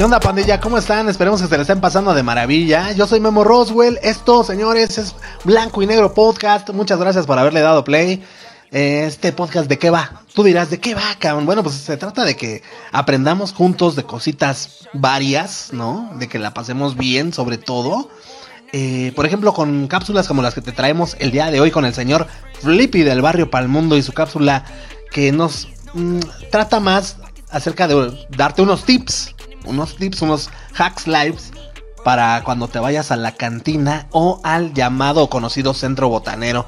¿Qué onda, pandilla? ¿Cómo están? Esperemos que se les estén pasando de maravilla. Yo soy Memo Roswell. Esto, señores, es Blanco y Negro Podcast. Muchas gracias por haberle dado play. Eh, Este podcast, ¿de qué va? Tú dirás, ¿de qué va, cabrón? Bueno, pues se trata de que aprendamos juntos de cositas varias, ¿no? De que la pasemos bien, sobre todo. Eh, por ejemplo, con cápsulas como las que te traemos el día de hoy con el señor Flippy del barrio Palmundo y su cápsula que nos mm, trata más acerca de darte unos tips, unos tips, unos hacks lives para cuando te vayas a la cantina o al llamado o conocido centro botanero.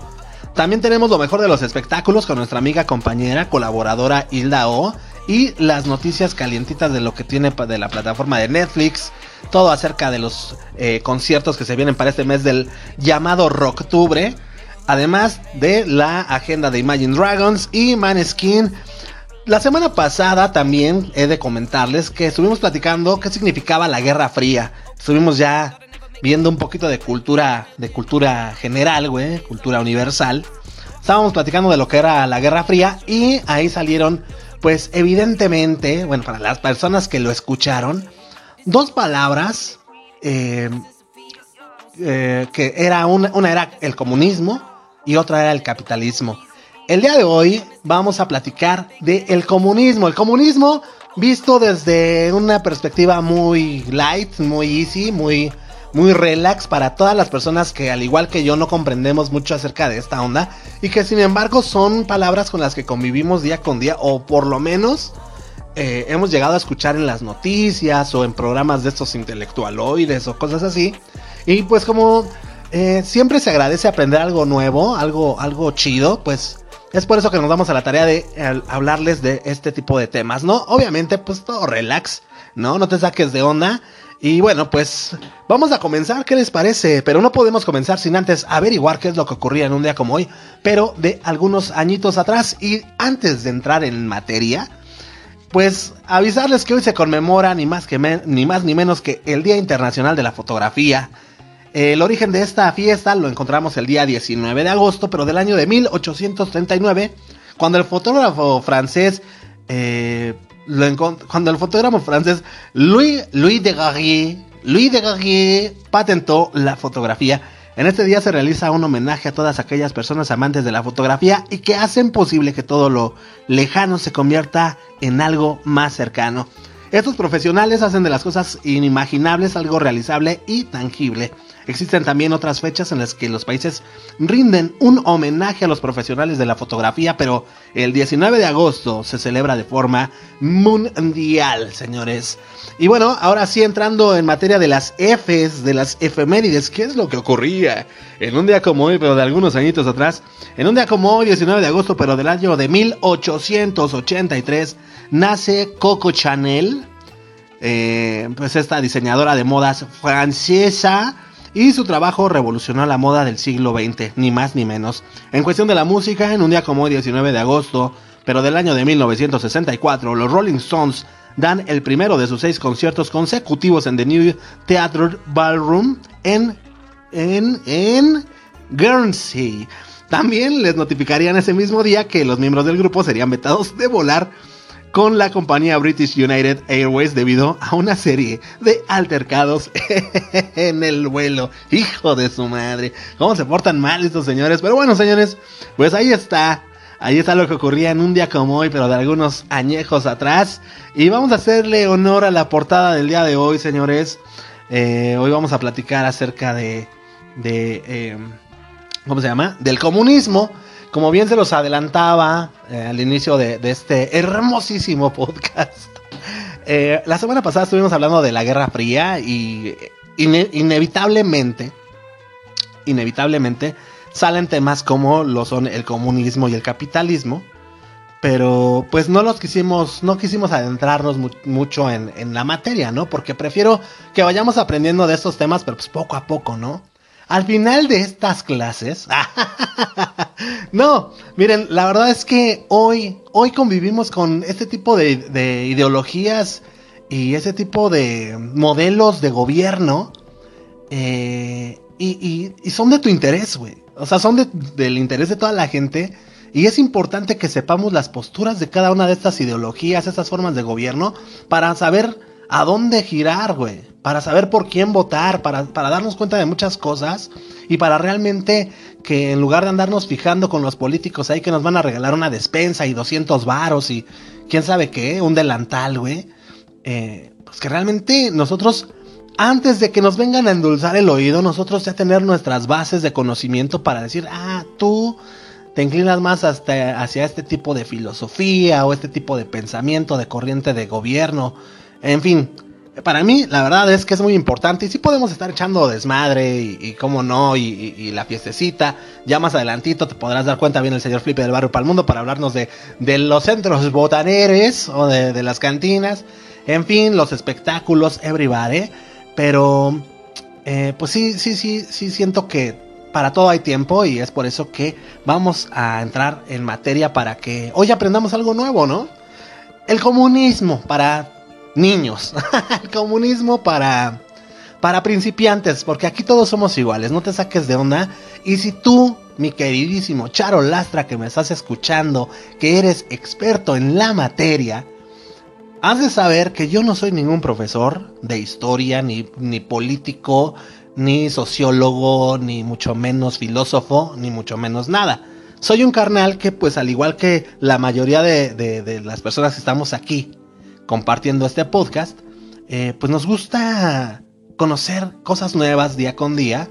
También tenemos lo mejor de los espectáculos con nuestra amiga, compañera, colaboradora Hilda O. Y las noticias calientitas de lo que tiene de la plataforma de Netflix. Todo acerca de los eh, conciertos que se vienen para este mes del llamado Rocktubre. Además de la agenda de Imagine Dragons y Maneskin. La semana pasada también he de comentarles que estuvimos platicando qué significaba la Guerra Fría. Estuvimos ya viendo un poquito de cultura, de cultura general, güey, cultura universal. Estábamos platicando de lo que era la Guerra Fría y ahí salieron, pues evidentemente, bueno, para las personas que lo escucharon, dos palabras eh, eh, que era una, una era el comunismo y otra era el capitalismo. El día de hoy vamos a platicar de el comunismo, el comunismo visto desde una perspectiva muy light, muy easy, muy muy relax para todas las personas que al igual que yo no comprendemos mucho acerca de esta onda y que sin embargo son palabras con las que convivimos día con día o por lo menos eh, hemos llegado a escuchar en las noticias o en programas de estos intelectualoides o cosas así. Y pues como eh, siempre se agradece aprender algo nuevo, algo, algo chido, pues es por eso que nos damos a la tarea de hablarles de este tipo de temas, ¿no? Obviamente, pues todo relax, ¿no? No te saques de onda. Y bueno, pues vamos a comenzar, ¿qué les parece? Pero no podemos comenzar sin antes averiguar qué es lo que ocurría en un día como hoy, pero de algunos añitos atrás. Y antes de entrar en materia, pues avisarles que hoy se conmemora ni más, que ni, más ni menos que el Día Internacional de la Fotografía. El origen de esta fiesta lo encontramos el día 19 de agosto, pero del año de 1839, cuando el fotógrafo francés eh, cuando el fotógrafo francés Louis, de Garrier, Louis de Garrier patentó la fotografía. En este día se realiza un homenaje a todas aquellas personas amantes de la fotografía y que hacen posible que todo lo lejano se convierta en algo más cercano. Estos profesionales hacen de las cosas inimaginables algo realizable y tangible. Existen también otras fechas en las que los países rinden un homenaje a los profesionales de la fotografía, pero el 19 de agosto se celebra de forma mundial, señores. Y bueno, ahora sí entrando en materia de las Fs, de las efemérides, ¿qué es lo que ocurría en un día como hoy, pero de algunos añitos atrás? En un día como hoy, 19 de agosto, pero del año de 1883, nace Coco Chanel, eh, pues esta diseñadora de modas francesa y su trabajo revolucionó la moda del siglo XX, ni más ni menos. En cuestión de la música, en un día como hoy, 19 de agosto, pero del año de 1964, los Rolling Stones dan el primero de sus seis conciertos consecutivos en The New Theatre Ballroom en, en, en Guernsey. También les notificarían ese mismo día que los miembros del grupo serían vetados de volar con la compañía British United Airways debido a una serie de altercados en el vuelo. Hijo de su madre. ¿Cómo se portan mal estos señores? Pero bueno, señores, pues ahí está. Ahí está lo que ocurría en un día como hoy, pero de algunos añejos atrás. Y vamos a hacerle honor a la portada del día de hoy, señores. Eh, hoy vamos a platicar acerca de... de eh, ¿Cómo se llama? Del comunismo. Como bien se los adelantaba eh, al inicio de, este hermosísimo podcast, eh, la semana pasada estuvimos hablando de la Guerra Fría y ine inevitablemente, inevitablemente salen temas como lo son el comunismo y el capitalismo, pero pues no los quisimos, no quisimos adentrarnos mu mucho en, en, la materia, ¿no? Porque prefiero que vayamos aprendiendo de estos temas, pero pues poco a poco, ¿no? Al final de estas clases, no, miren, la verdad es que hoy, hoy convivimos con este tipo de, de ideologías y ese tipo de modelos de gobierno eh, y, y, y, son de tu interés, güey. O sea, son de, del interés de toda la gente y es importante que sepamos las posturas de cada una de estas ideologías, estas formas de gobierno, para saber a dónde girar, güey. Para saber por quién votar, para, para darnos cuenta de muchas cosas y para realmente que en lugar de andarnos fijando con los políticos ahí que nos van a regalar una despensa y 200 varos y quién sabe qué, un delantal, güey. Eh, pues que realmente nosotros, antes de que nos vengan a endulzar el oído, nosotros ya tener nuestras bases de conocimiento para decir, ah, tú te inclinas más hasta, hacia este tipo de filosofía o este tipo de pensamiento, de corriente de gobierno, en fin. Para mí, la verdad es que es muy importante y sí podemos estar echando desmadre y, cómo no, y, la fiestecita. Ya más adelantito te podrás dar cuenta, bien el señor Flipe del Barrio para el Mundo para hablarnos de, de los centros botaneres o de, de las cantinas. En fin, los espectáculos, everybody. Pero, eh, pues sí, sí, sí, sí siento que para todo hay tiempo y es por eso que vamos a entrar en materia para que hoy aprendamos algo nuevo, ¿no? El comunismo para niños, el comunismo para para principiantes, porque aquí todos somos iguales, no te saques de onda. Y si tú, mi queridísimo Charo Lastra, que me estás escuchando, que eres experto en la materia, has de saber que yo no soy ningún profesor de historia, ni, ni político, ni sociólogo, ni mucho menos filósofo, ni mucho menos nada. Soy un carnal que, pues al igual que la mayoría de, las personas que estamos aquí compartiendo este podcast, eh, pues nos gusta conocer cosas nuevas día con día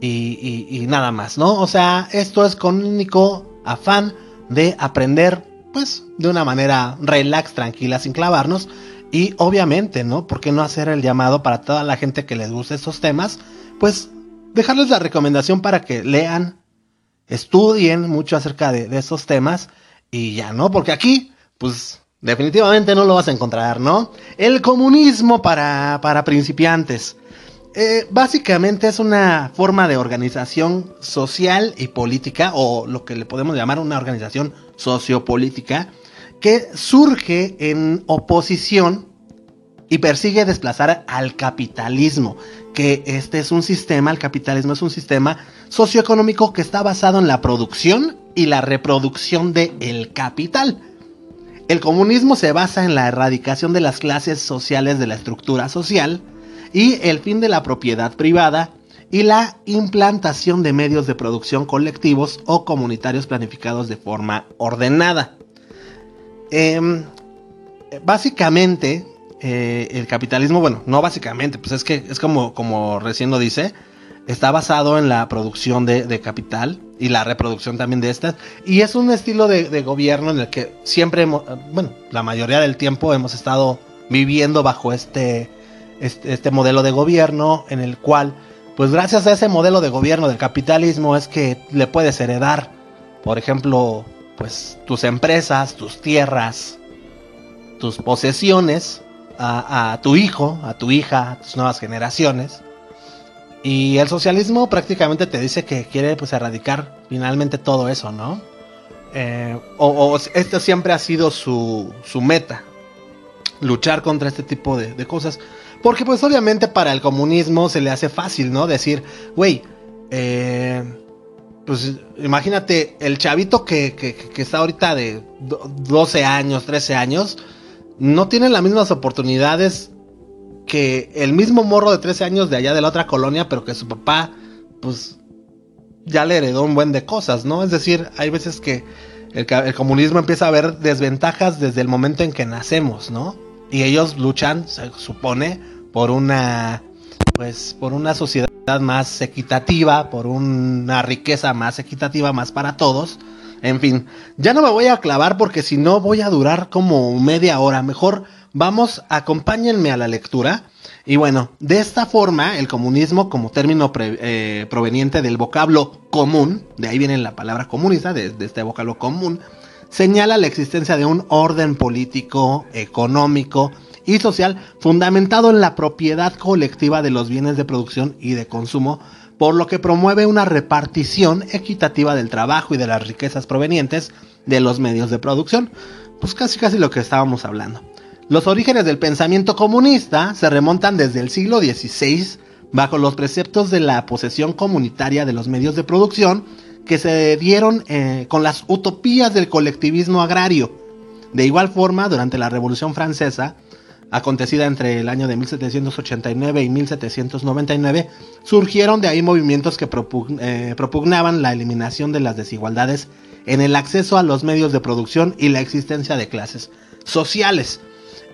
y, nada más, ¿no? O sea, esto es con único afán de aprender, pues, de una manera relax, tranquila, sin clavarnos y obviamente, ¿no? ¿Por qué no hacer el llamado para toda la gente que les guste estos temas? Pues dejarles la recomendación para que lean, estudien mucho acerca de, estos temas y ya, ¿no? Porque aquí, pues definitivamente no lo vas a encontrar, ¿no? El comunismo para, para principiantes. Eh, básicamente es una forma de organización social y política, o lo que le podemos llamar una organización sociopolítica, que surge en oposición y persigue desplazar al capitalismo, que este es un sistema, el capitalismo es un sistema socioeconómico que está basado en la producción y la reproducción del el capital. El comunismo se basa en la erradicación de las clases sociales de la estructura social y el fin de la propiedad privada y la implantación de medios de producción colectivos o comunitarios planificados de forma ordenada. Em, básicamente, eh, el capitalismo, bueno, no básicamente, pues es que es como, como recién lo dice, está basado en la producción de, capital y la reproducción también de estas. Y es un estilo de, gobierno en el que siempre, bueno, la mayoría del tiempo hemos estado viviendo bajo este, este, este, modelo de gobierno en el cual, pues gracias a ese modelo de gobierno del capitalismo es que le puedes heredar, por ejemplo, pues tus empresas, tus tierras, tus posesiones a, tu hijo, a tu hija, a tus nuevas generaciones. Y el socialismo prácticamente te dice que quiere pues erradicar finalmente todo eso, ¿no? Eh, o, esto siempre ha sido su, su meta, luchar contra este tipo de, de, cosas. Porque pues obviamente para el comunismo se le hace fácil, ¿no? Decir, güey, eh, pues imagínate, el chavito que, que, está ahorita de 12 años, 13 años, no tiene las mismas oportunidades que el mismo morro de 13 años de allá de la otra colonia, pero que su papá, pues, ya le heredó un buen de cosas, ¿no? Es decir, hay veces que el, comunismo empieza a ver desventajas desde el momento en que nacemos, ¿no? Y ellos luchan, se supone, por una, pues, por una sociedad más equitativa, por una riqueza más equitativa, más para todos. En fin, ya no me voy a clavar porque si no voy a durar como media hora. Mejor vamos, acompáñenme a la lectura. Y bueno, de esta forma, el comunismo como término eh, proveniente del vocablo común, de ahí viene la palabra comunista, de este vocablo común, señala la existencia de un orden político, económico, y social fundamentado en la propiedad colectiva de los bienes de producción y de consumo, por lo que promueve una repartición equitativa del trabajo y de las riquezas provenientes de los medios de producción. Pues casi casi lo que estábamos hablando. Los orígenes del pensamiento comunista se remontan desde el siglo XVI bajo los preceptos de la posesión comunitaria de los medios de producción que se dieron eh, con las utopías del colectivismo agrario. De igual forma, durante la Revolución Francesa, acontecida entre el año de 1789 y 1799, surgieron de ahí movimientos que eh, propugnaban la eliminación de las desigualdades en el acceso a los medios de producción y la existencia de clases sociales.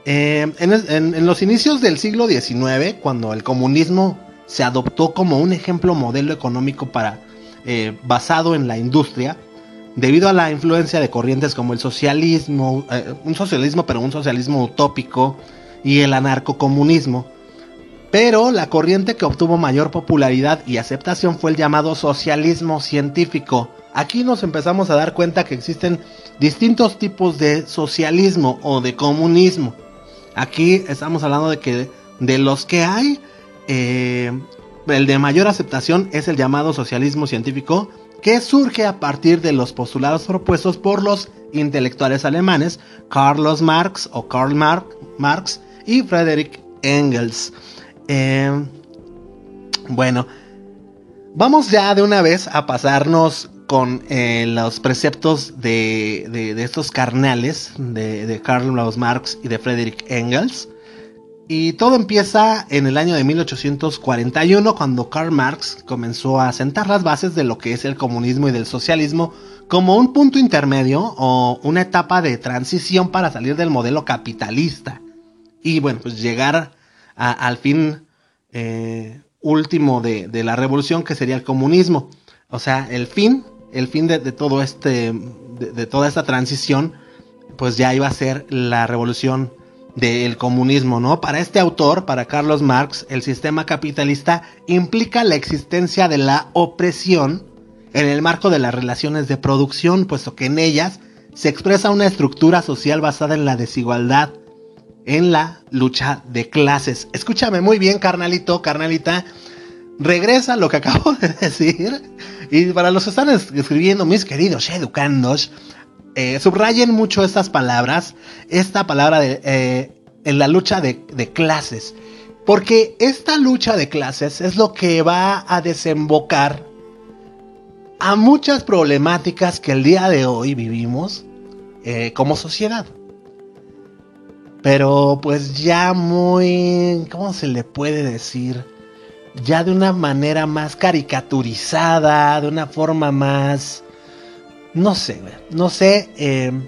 Eh, en, los inicios del siglo XIX, cuando el comunismo se adoptó como un ejemplo modelo económico para, eh, basado en la industria, debido a la influencia de corrientes como el socialismo, un socialismo pero un socialismo utópico, y el anarcocomunismo. Pero la corriente que obtuvo mayor popularidad y aceptación fue el llamado socialismo científico. Aquí nos empezamos a dar cuenta que existen distintos tipos de socialismo o de comunismo. Aquí estamos hablando de que de los que hay, eh, el de mayor aceptación es el llamado socialismo científico, que surge a partir de los postulados propuestos por los intelectuales alemanes Carlos Marx o Karl Marx y Frederick Engels. Eh, bueno, vamos ya de una vez a pasarnos con eh, los preceptos de, estos carnales de, de Karl Marx y de Frederick Engels. Y todo empieza en el año de 1841 cuando Karl Marx comenzó a sentar las bases de lo que es el comunismo y del socialismo como un punto intermedio o una etapa de transición para salir del modelo capitalista y bueno, pues llegar al fin eh, último de, la revolución que sería el comunismo. O sea, el fin, el fin de, todo este, de, toda esta transición, pues ya iba a ser la revolución del comunismo, ¿no? Para este autor, para Carlos Marx, el sistema capitalista implica la existencia de la opresión en el marco de las relaciones de producción, puesto que en ellas se expresa una estructura social basada en la desigualdad, en la lucha de clases. Escúchame muy bien, carnalito, carnalita. Regresa lo que acabo de decir. Y para los que están escribiendo, mis queridos educandos, eh, subrayen mucho estas palabras. Esta palabra de, eh, en la lucha de, clases. Porque esta lucha de clases es lo que va a desembocar a muchas problemáticas que el día de hoy vivimos eh, como sociedad. Pero pues ya muy, ¿cómo se le puede decir? Ya de una manera más caricaturizada, de una forma más... No sé, no sé, em,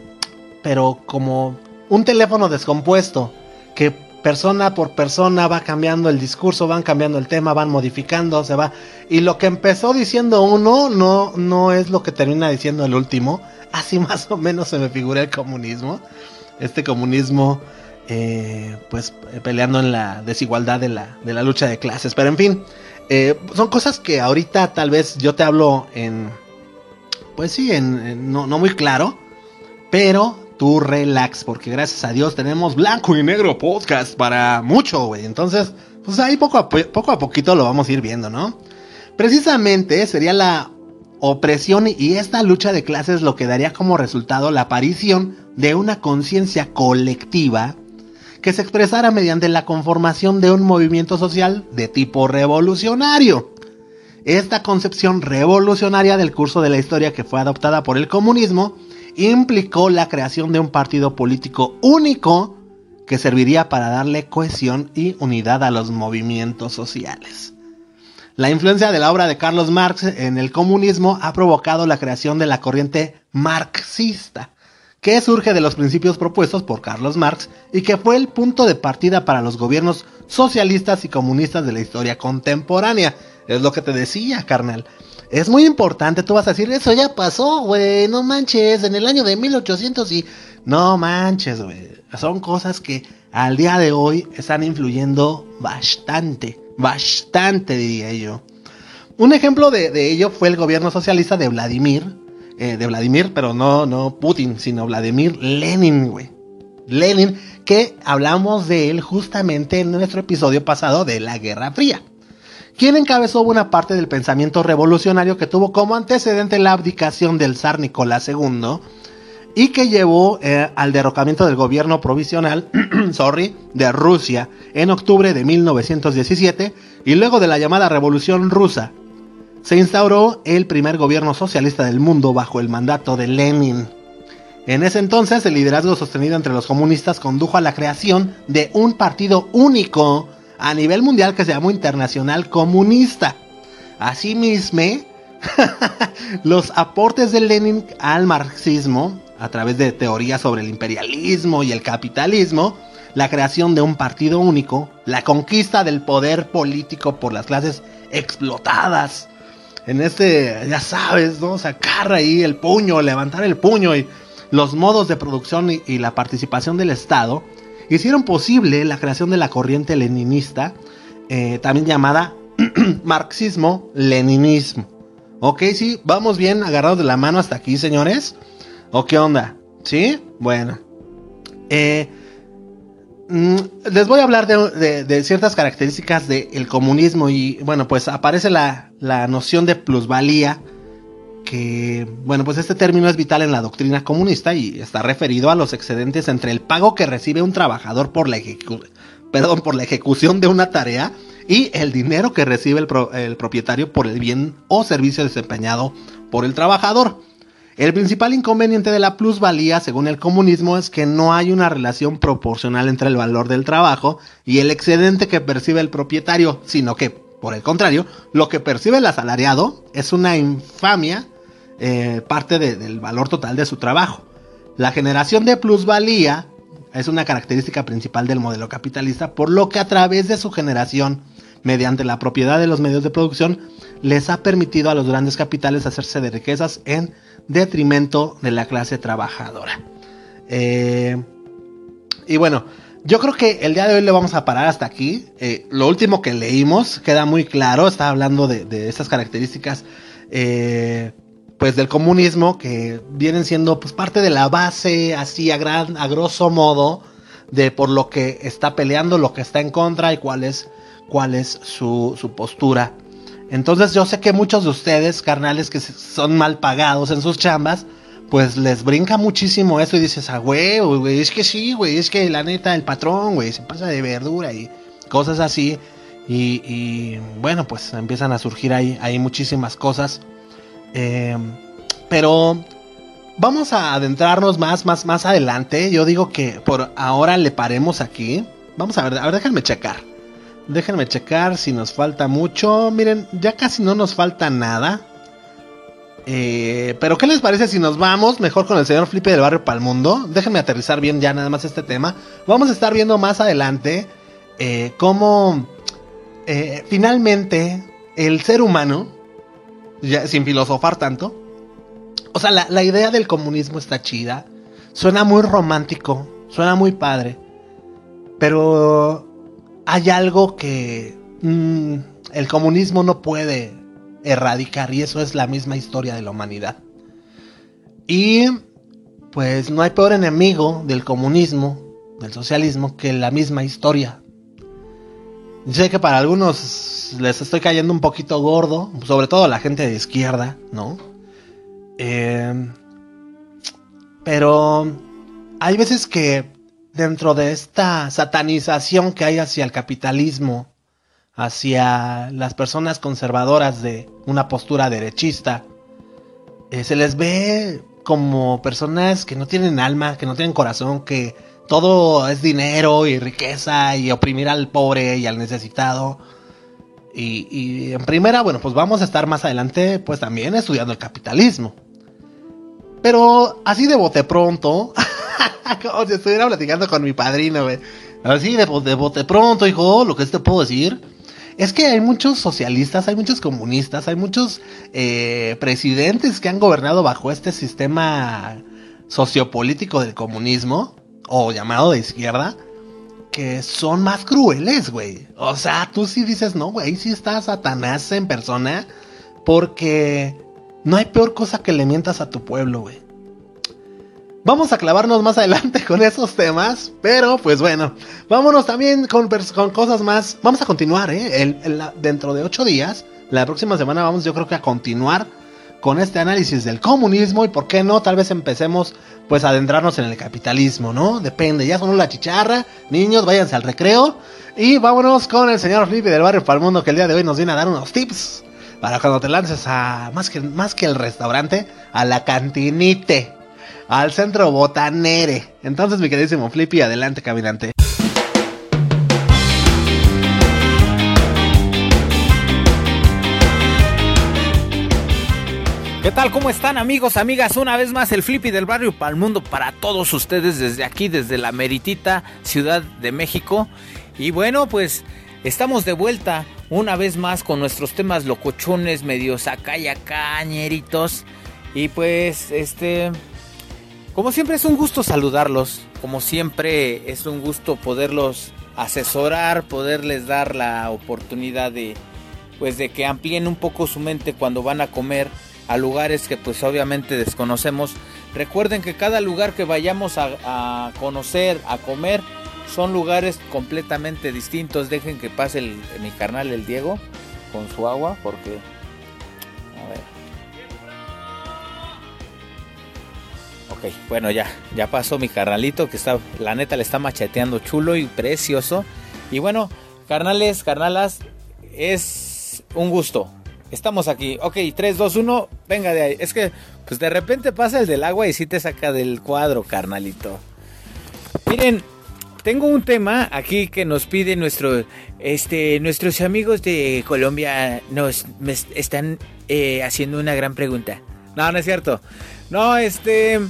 pero como un teléfono descompuesto, que persona por persona va cambiando el discurso, van cambiando el tema, van modificando, se va. Y lo que empezó diciendo uno no, no es lo que termina diciendo el último. Así más o menos se me figura el comunismo. Este comunismo eh, pues eh, peleando en la desigualdad de la, de la lucha de clases. Pero en fin, eh, son cosas que ahorita tal vez yo te hablo en, pues sí, en, no, muy claro, pero tú relax, porque gracias a Dios tenemos blanco y negro podcast para mucho, güey. Entonces, pues ahí poco a, poco a poquito lo vamos a ir viendo, ¿no? Precisamente sería la opresión y esta lucha de clases lo que daría como resultado la aparición de una conciencia colectiva que se expresara mediante la conformación de un movimiento social de tipo revolucionario. Esta concepción revolucionaria del curso de la historia que fue adoptada por el comunismo implicó la creación de un partido político único que serviría para darle cohesión y unidad a los movimientos sociales. La influencia de la obra de Carlos Marx en el comunismo ha provocado la creación de la corriente marxista, que surge de los principios propuestos por Carlos Marx y que fue el punto de partida para los gobiernos socialistas y comunistas de la historia contemporánea. Es lo que te decía, carnal. Es muy importante, tú vas a decir, eso ya pasó, güey, no manches, en el año de 1800 y... No manches, güey. Son cosas que al día de hoy están influyendo bastante, bastante diría yo. Un ejemplo de, de ello fue el gobierno socialista de Vladimir eh, de Vladimir, pero no, no Putin, sino Vladimir Lenin, güey. Lenin, que hablamos de él justamente en nuestro episodio pasado de la Guerra Fría, quien encabezó una parte del pensamiento revolucionario que tuvo como antecedente la abdicación del zar Nicolás II y que llevó eh, al derrocamiento del gobierno provisional, sorry, de Rusia en octubre de 1917 y luego de la llamada Revolución Rusa se instauró el primer gobierno socialista del mundo bajo el mandato de Lenin. En ese entonces, el liderazgo sostenido entre los comunistas condujo a la creación de un partido único a nivel mundial que se llamó Internacional Comunista. Asimismo, los aportes de Lenin al marxismo, a través de teorías sobre el imperialismo y el capitalismo, la creación de un partido único, la conquista del poder político por las clases explotadas. En este, ya sabes, ¿no? Sacar ahí el puño, levantar el puño y los modos de producción y, la participación del Estado hicieron posible la creación de la corriente leninista, eh, también llamada marxismo-leninismo. Ok, sí, vamos bien agarrados de la mano hasta aquí, señores. ¿O qué onda? ¿Sí? Bueno. Eh, les voy a hablar de, ciertas características del comunismo y bueno, pues aparece la, la noción de plusvalía que, bueno, pues este término es vital en la doctrina comunista y está referido a los excedentes entre el pago que recibe un trabajador por la, perdón, por la ejecución de una tarea y el dinero que recibe el, propietario por el bien o servicio desempeñado por el trabajador. El principal inconveniente de la plusvalía, según el comunismo, es que no hay una relación proporcional entre el valor del trabajo y el excedente que percibe el propietario, sino que, por el contrario, lo que percibe el asalariado es una infamia eh, parte del valor total de su trabajo. La generación de plusvalía es una característica principal del modelo capitalista, por lo que a través de su generación, mediante la propiedad de los medios de producción, les ha permitido a los grandes capitales hacerse de riquezas en detrimento de la clase trabajadora. Eh, y bueno, yo creo que el día de hoy le vamos a parar hasta aquí. Eh, lo último que leímos queda muy claro, está hablando de, de esas características pues del comunismo que vienen siendo pues parte de la base así a gran a grosso modo de por lo que está peleando, lo que está en contra y cuál es cuál es su, su postura. Entonces yo sé que muchos de ustedes, carnales que son mal pagados en sus chambas, pues les brinca muchísimo eso y dices, ah, güey, es que sí, güey, es que la neta, el patrón, güey, se pasa de verdura y cosas así. Y, bueno, pues empiezan a surgir ahí, ahí muchísimas cosas. Eh, pero vamos a adentrarnos más, más, más adelante. Yo digo que por ahora le paremos aquí. Vamos a ver, a ver, déjenme checar. Déjenme checar si nos falta mucho. Miren, ya casi no nos falta nada. Eh, pero ¿qué les parece si nos vamos mejor con el señor Flipe del barrio Palmundo? Déjenme aterrizar bien ya nada más este tema. Vamos a estar viendo más adelante eh, cómo finalmente el ser humano ya, sin filosofar tanto. O sea, la, idea del comunismo está chida. Suena muy romántico, suena muy padre. Pero hay algo que mm, el comunismo no puede erradicar y eso es la misma historia de la humanidad. Y pues no hay peor enemigo del comunismo, del socialismo, que la misma historia. Sé que para algunos les estoy cayendo un poquito gordo, sobre todo la gente de izquierda, ¿no? Eh, pero hay veces que dentro de esta satanización que hay hacia el capitalismo, hacia las personas conservadoras de una postura derechista, eh, se les ve como personas que no tienen alma, que no tienen corazón, que todo es dinero y riqueza y oprimir al pobre y al necesitado. Y, en primera, bueno, pues vamos a estar más adelante, pues también estudiando el capitalismo. Pero así de bote pronto, como si estuviera platicando con mi padrino, güey. Así de, de bote pronto, hijo, lo que te puedo decir es que hay muchos socialistas, hay muchos comunistas, hay muchos eh, presidentes que han gobernado bajo este sistema sociopolítico del comunismo o llamado de izquierda, que son más crueles, güey. O sea, tú sí dices, no, güey, sí está Satanás en persona, porque no hay peor cosa que le mientas a tu pueblo, güey. Vamos a clavarnos más adelante con esos temas, pero pues bueno, vámonos también con, cosas más. Vamos a continuar, ¿eh? dentro de ocho días, la próxima semana vamos yo creo que a continuar con este análisis del comunismo y por qué no, tal vez empecemos pues a adentrarnos en el capitalismo, ¿no? Depende, ya sonó la chicharra, niños, váyanse al recreo y vámonos con el señor Felipe del barrio Palmundo que el día de hoy nos viene a dar unos tips para cuando te lances a más que, más que el restaurante, a la cantinite. Al centro Botanere. Entonces, mi queridísimo Flippy, adelante, caminante. ¿Qué tal? ¿Cómo están amigos, amigas? Una vez más el Flippy del barrio para el mundo, para todos ustedes desde aquí, desde la meritita Ciudad de México. Y bueno, pues estamos de vuelta una vez más con nuestros temas locochones, medios acá y acá. Y pues, este, como siempre es un gusto saludarlos, como siempre es un gusto poderlos asesorar, poderles dar la oportunidad de, pues de que amplíen un poco su mente cuando van a comer a lugares que pues obviamente desconocemos. Recuerden que cada lugar que vayamos a, conocer, a comer, son lugares completamente distintos. Dejen que pase el, mi carnal el Diego con su agua porque... Ok, bueno ya, ya pasó mi carnalito que está, la neta le está macheteando chulo y precioso. Y bueno, carnales, carnalas, es un gusto Estamos aquí. Ok, 3, 2, 1. Venga de ahí. Es que, pues de repente pasa el del agua y sí te saca del cuadro, carnalito. Miren, tengo un tema aquí que nos pide nuestro, este, nuestros amigos de Colombia. Nos están eh, haciendo una gran pregunta. No, no es cierto. No, este.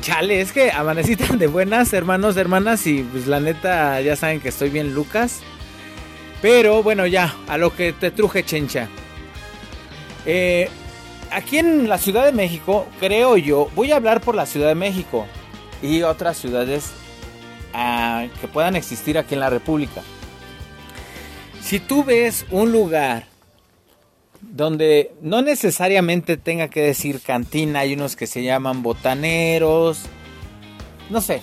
Chale, es que amanecí tan de buenas, hermanos, hermanas. Y pues la neta, ya saben que estoy bien, Lucas. Pero bueno, ya, a lo que te truje, chencha. Eh, aquí en la Ciudad de México, creo yo, voy a hablar por la Ciudad de México y otras ciudades ah, que puedan existir aquí en la República. Si tú ves un lugar donde no necesariamente tenga que decir cantina, hay unos que se llaman botaneros, no sé,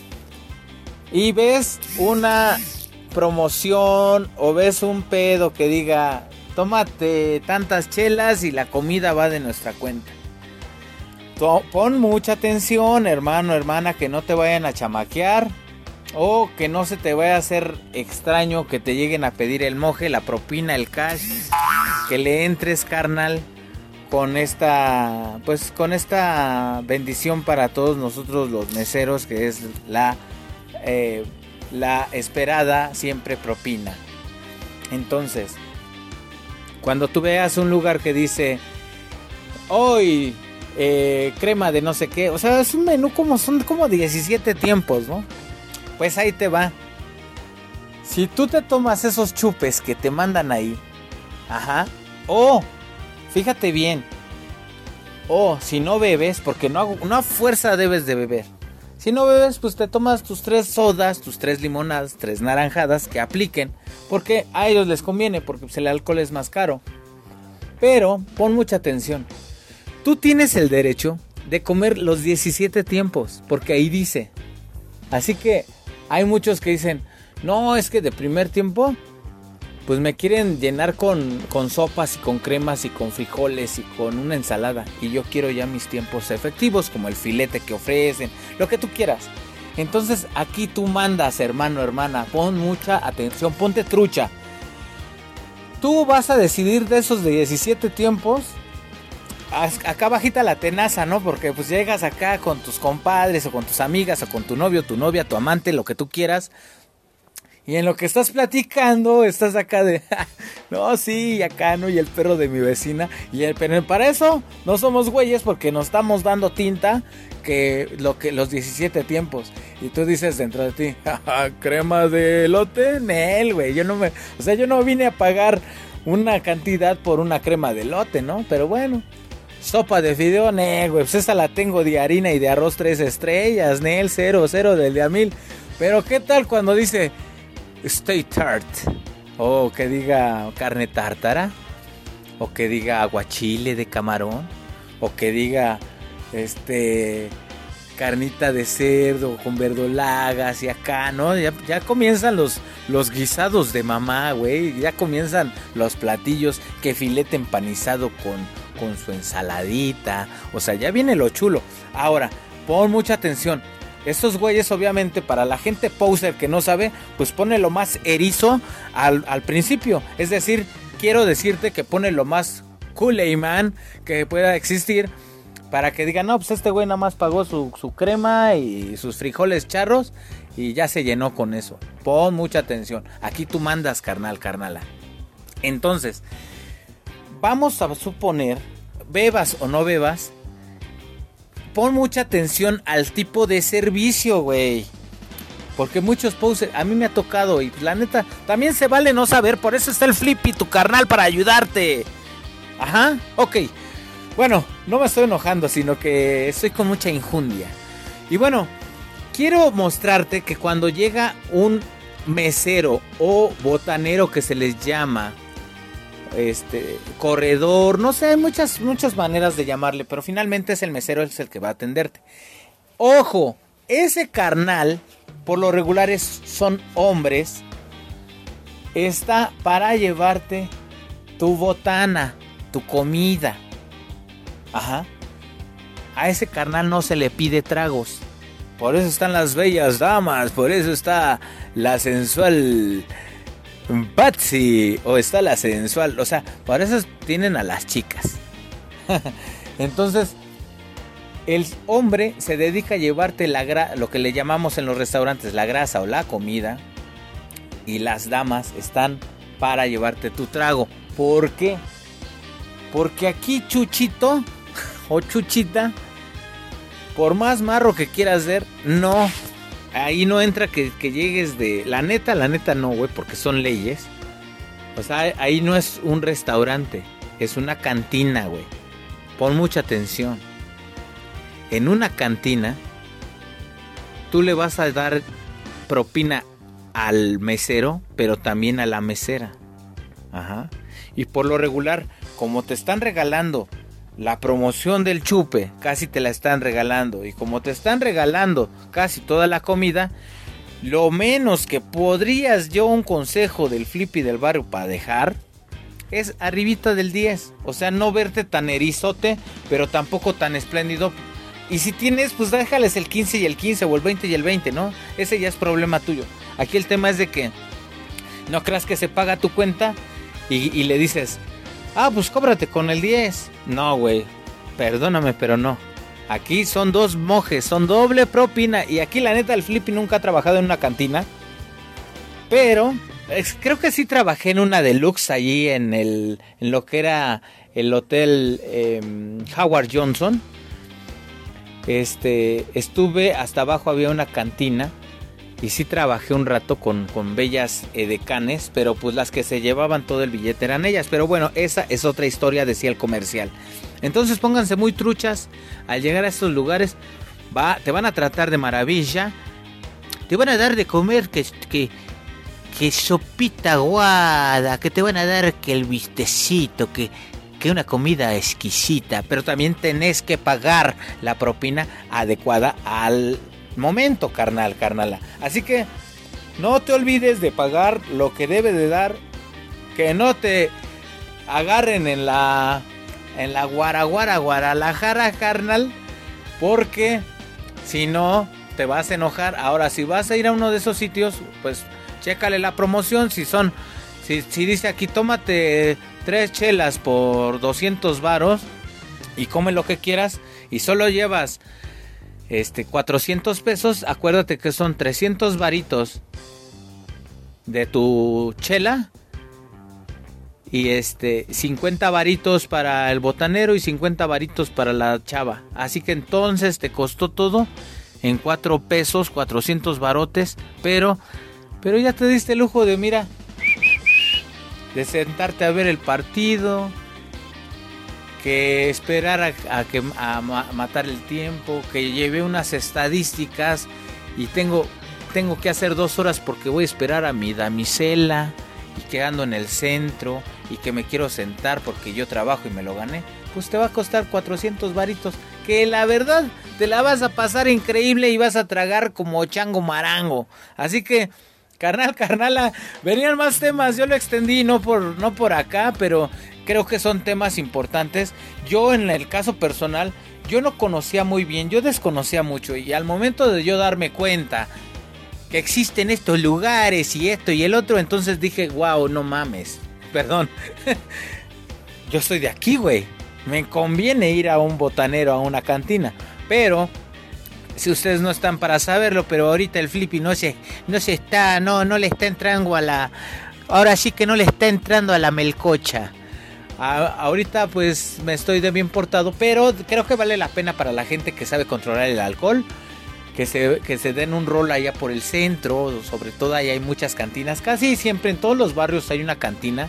y ves una promoción o ves un pedo que diga tómate tantas chelas y la comida va de nuestra cuenta. Pon mucha atención, hermano, hermana, que no te vayan a chamaquear o que no se te vaya a hacer extraño que te lleguen a pedir el moje, la propina, el cash, que le entres carnal con esta pues con esta bendición para todos nosotros los meseros que es la eh, la esperada siempre propina. Entonces, cuando tú veas un lugar que dice, hoy eh, crema de no sé qué, o sea, es un menú como son como 17 tiempos, ¿no? Pues ahí te va. Si tú te tomas esos chupes que te mandan ahí, ajá, o, fíjate bien, o si no bebes, porque no, no a fuerza debes de beber. Si no bebes, pues te tomas tus tres sodas, tus tres limonadas, tres naranjadas que apliquen. Porque a ellos les conviene, porque pues, el alcohol es más caro. Pero pon mucha atención. Tú tienes el derecho de comer los 17 tiempos, porque ahí dice. Así que hay muchos que dicen, no, es que de primer tiempo pues me quieren llenar con, con sopas y con cremas y con frijoles y con una ensalada. Y yo quiero ya mis tiempos efectivos, como el filete que ofrecen, lo que tú quieras. Entonces aquí tú mandas, hermano, hermana, pon mucha atención, ponte trucha. Tú vas a decidir de esos de 17 tiempos. Acá bajita la tenaza, ¿no? Porque pues llegas acá con tus compadres o con tus amigas o con tu novio, tu novia, tu amante, lo que tú quieras. Y en lo que estás platicando, estás acá de, no, sí, acá no, y el perro de mi vecina. Y el, pero para eso no somos güeyes porque nos estamos dando tinta que, lo que los 17 tiempos. Y tú dices dentro de ti, crema de lote, Nel, güey. Yo no me, o sea, yo no vine a pagar una cantidad por una crema de lote, ¿no? Pero bueno, sopa de fideo, Nel, güey. Pues esa la tengo de harina y de arroz tres estrellas, Nel, cero, cero del de a mil. Pero ¿qué tal cuando dice Stay Tart. O que diga carne tártara. O que diga aguachile de camarón. O que diga este carnita de cerdo con verdolagas y acá, ¿no? Ya, ya comienzan los, los guisados de mamá, güey. Ya comienzan los platillos que filete empanizado con, con su ensaladita. O sea, ya viene lo chulo. Ahora, pon mucha atención. Estos güeyes, obviamente, para la gente poser que no sabe, pues pone lo más erizo al, principio. Es decir, quiero decirte que pone lo más cool man que pueda existir Para que digan, no, pues este güey nada más pagó su, su crema y sus frijoles charros y ya se llenó con eso. Pon mucha atención. Aquí tú mandas, carnal, carnala. Entonces, vamos a suponer, bebas o no bebas, pon mucha atención al tipo de servicio, güey. Porque muchos poses, a mí me ha tocado y la neta, también se vale no saber, por eso está el Flippy, tu carnal, para ayudarte. Ajá, ok. Bueno, no me estoy enojando, sino que estoy con mucha injundia. Y bueno, quiero mostrarte que cuando llega un mesero o botanero que se les llama, este, corredor, no sé, hay muchas, muchas maneras de llamarle, pero finalmente es el mesero es el que va a atenderte. Ojo, ese carnal por lo regular son hombres, está para llevarte tu botana, tu comida. Ajá. A ese carnal no se le pide tragos. Por eso están las bellas damas, por eso está la sensual Patsy o está la sensual, o sea, por eso tienen a las chicas. Entonces, el hombre se dedica a llevarte la lo que le llamamos en los restaurantes la grasa o la comida. Y las damas están para llevarte tu trago. ¿Por qué? Porque aquí Chuchito o Chuchita, por más marro que quieras ver, no. Ahí no entra que, que llegues de... La neta, la neta no, güey, porque son leyes. O sea, ahí no es un restaurante, es una cantina, güey. Pon mucha atención en una cantina, tú le vas a dar propina al mesero, pero también a la mesera. Ajá. Y por lo regular, como te están regalando la promoción del chupe, casi te la están regalando. Y como te están regalando casi toda la comida, lo menos que podrías yo un consejo del flippy del barrio para dejar es arribita del 10. O sea, no verte tan erizote, pero tampoco tan espléndido y si tienes, pues déjales el 15 y el 15 o el 20 y el 20, ¿no? Ese ya es problema tuyo. Aquí el tema es de que no creas que se paga tu cuenta y, le dices, ah, pues cóbrate con el 10. No, güey, perdóname, pero no. Aquí son dos mojes, son doble propina. Y aquí la neta el Flippy nunca ha trabajado en una cantina. Pero creo que sí trabajé en una deluxe allí en, el, en lo que era el hotel em, Howard Johnson este, estuve hasta abajo, había una cantina. Y sí trabajé un rato con, con bellas edecanes, pero pues las que se llevaban todo el billete eran ellas. Pero bueno, esa es otra historia, decía el comercial. Entonces pónganse muy truchas al llegar a estos lugares. Va, te van a tratar de maravilla. Te van a dar de comer que, que, que sopita guada, que te van a dar que el vistecito, que, que una comida exquisita, pero también tenés que pagar la propina adecuada al momento, carnal, carnala. Así que no te olvides de pagar lo que debe de dar, que no te agarren en la en la guaraguara guaralajara, carnal, porque si no te vas a enojar. Ahora si vas a ir a uno de esos sitios, pues chécale la promoción si son si, si dice aquí tómate tres chelas por 200 varos y come lo que quieras y solo llevas este 400 pesos, acuérdate que son 300 varitos de tu chela y este 50 varitos para el botanero y 50 varitos para la chava. Así que entonces te costó todo en 4 pesos, 400 barotes, pero pero ya te diste el lujo de mira, de sentarte a ver el partido, que esperar a, que, a matar el tiempo, que lleve unas estadísticas y tengo, tengo que hacer dos horas porque voy a esperar a mi damisela y que ando en el centro y que me quiero sentar porque yo trabajo y me lo gané, pues te va a costar 400 varitos, que la verdad te la vas a pasar increíble y vas a tragar como chango marango. Así que Carnal, carnala, venían más temas, yo lo extendí no por, no por acá, pero creo que son temas importantes. Yo en el caso personal, yo no conocía muy bien, yo desconocía mucho y al momento de yo darme cuenta que existen estos lugares y esto y el otro, entonces dije, wow, no mames, perdón, yo soy de aquí, güey. me conviene ir a un botanero, a una cantina. Pero si ustedes no están para saberlo, pero ahorita el Flippy no se, no se está, no, no le está entrando a la, ahora sí que no le está entrando a la melcocha. Ahorita pues me estoy de bien portado, pero creo que vale la pena para la gente que sabe controlar el alcohol. Que se, que se den un rol allá por el centro, sobre todo ahí hay muchas cantinas, casi siempre en todos los barrios hay una cantina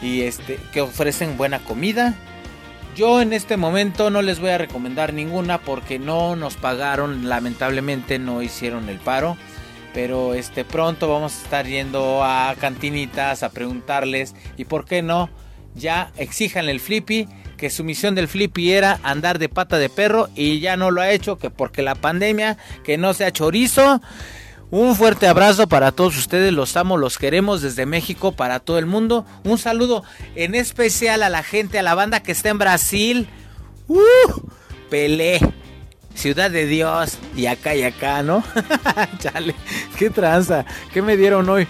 y este que ofrecen buena comida, yo en este momento no les voy a recomendar ninguna porque no nos pagaron, lamentablemente no hicieron el paro. Pero este pronto vamos a estar yendo a cantinitas a preguntarles y por qué no, ya exijan el Flippy, que su misión del Flippy era andar de pata de perro y ya no lo ha hecho, que porque la pandemia, que no sea chorizo. Un fuerte abrazo para todos ustedes, los amo, los queremos desde México para todo el mundo. Un saludo en especial a la gente, a la banda que está en Brasil. ¡Uh! Pelé, Ciudad de Dios, y acá y acá, ¿no? Chale, qué tranza, qué me dieron hoy.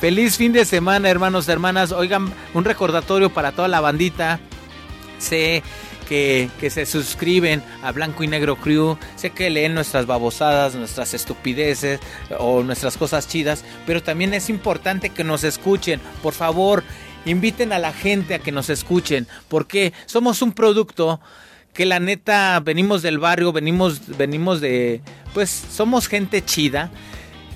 Feliz fin de semana, hermanos, hermanas. Oigan, un recordatorio para toda la bandita. Sé que, se suscriben a Blanco y Negro Crew. Sé que leen nuestras babosadas, nuestras estupideces o nuestras cosas chidas, pero también es importante que nos escuchen. Por favor, inviten a la gente a que nos escuchen, porque somos un producto que la neta venimos del barrio, venimos, venimos de, pues somos gente chida,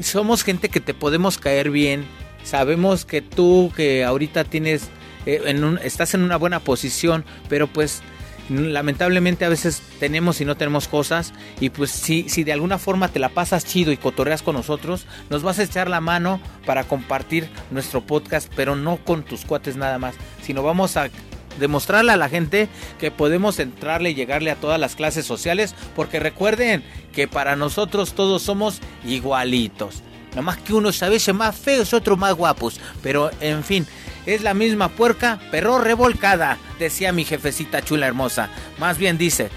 somos gente que te podemos caer bien. Sabemos que tú que ahorita tienes, eh, en estás en una buena posición, pero pues lamentablemente a veces tenemos y no tenemos cosas y pues si, si de alguna forma te la pasas chido y cotorreas con nosotros, nos vas a echar la mano para compartir nuestro podcast, pero no con tus cuates nada más, sino vamos a demostrarle a la gente que podemos entrarle y llegarle a todas las clases sociales, porque recuerden que para nosotros todos somos igualitos. Nada más que unos a veces más feos, otros más guapos. Pero en fin, es la misma puerca, pero revolcada, decía mi jefecita chula hermosa. Más bien dice.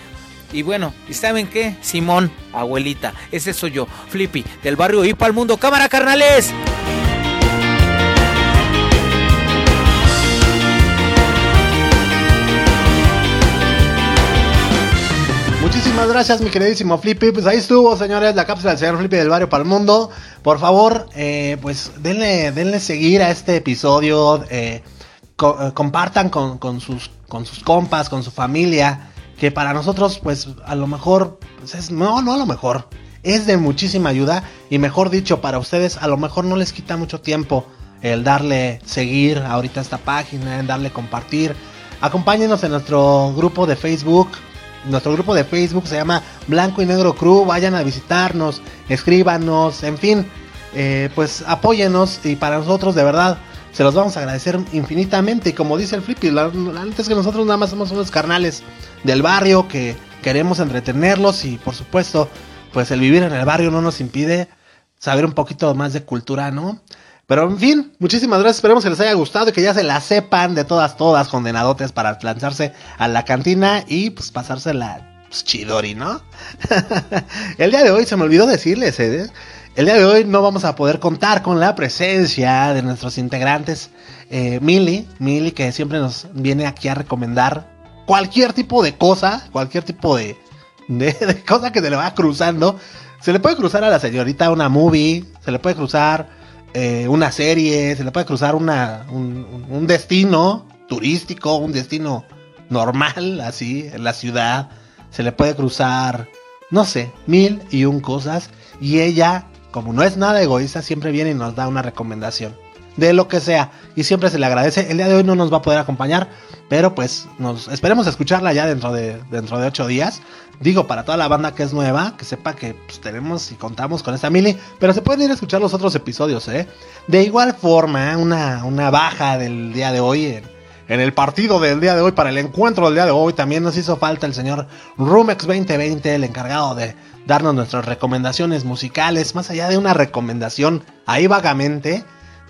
Y bueno, ¿y saben qué? Simón, abuelita, ese soy yo, Flippy, del barrio y para el mundo. ¡Cámara, carnales! Muchísimas gracias, mi queridísimo Flippy. Pues ahí estuvo, señores, la cápsula del señor Flippy del barrio para el mundo. Por favor, eh, pues denle, denle seguir a este episodio. Eh, eh, compartan con, sus, con sus compas, con su familia. Que para nosotros, pues a lo mejor, pues es, no, no a lo mejor. Es de muchísima ayuda. Y mejor dicho, para ustedes, a lo mejor no les quita mucho tiempo el darle seguir ahorita esta página, en darle compartir. Acompáñenos en nuestro grupo de Facebook nuestro grupo de Facebook se llama Blanco y Negro Crew. Vayan a visitarnos, escríbanos, en fin, eh, pues apóyenos y para nosotros de verdad se los vamos a agradecer infinitamente. Y como dice el Flippy, la, es que nosotros nada más somos unos carnales del barrio que queremos entretenerlos y por supuesto, pues el vivir en el barrio no nos impide saber un poquito más de cultura, ¿no? Pero en fin, muchísimas gracias. Esperemos que les haya gustado y que ya se la sepan de todas, todas condenadotes para lanzarse a la cantina y pues pasársela pues, chidori, ¿no? el día de hoy se me olvidó decirles, ¿eh? El día de hoy no vamos a poder contar con la presencia de nuestros integrantes. Eh, Mili, Mili que siempre nos viene aquí a recomendar cualquier tipo de cosa, cualquier tipo de, de, de cosa que se le va cruzando. Se le puede cruzar a la señorita una movie, se le puede cruzar eh, una serie, se le puede cruzar una, un, destino turístico, un destino normal, así, en la ciudad. Se le puede cruzar, no sé, mil y un cosas. Y ella, como no es nada egoísta, siempre viene y nos da una recomendación. De lo que sea. Y siempre se le agradece. El día de hoy no nos va a poder acompañar. Pero pues nos esperemos escucharla ya dentro de, dentro de ocho días. Digo, para toda la banda que es nueva, que sepa que pues, tenemos y contamos con esta mili, pero se pueden ir a escuchar los otros episodios, ¿eh? De igual forma, una, una baja del día de hoy en, en, el partido del día de hoy, para el encuentro del día de hoy, también nos hizo falta el señor Rumex 2020, el encargado de darnos nuestras recomendaciones musicales, más allá de una recomendación ahí vagamente,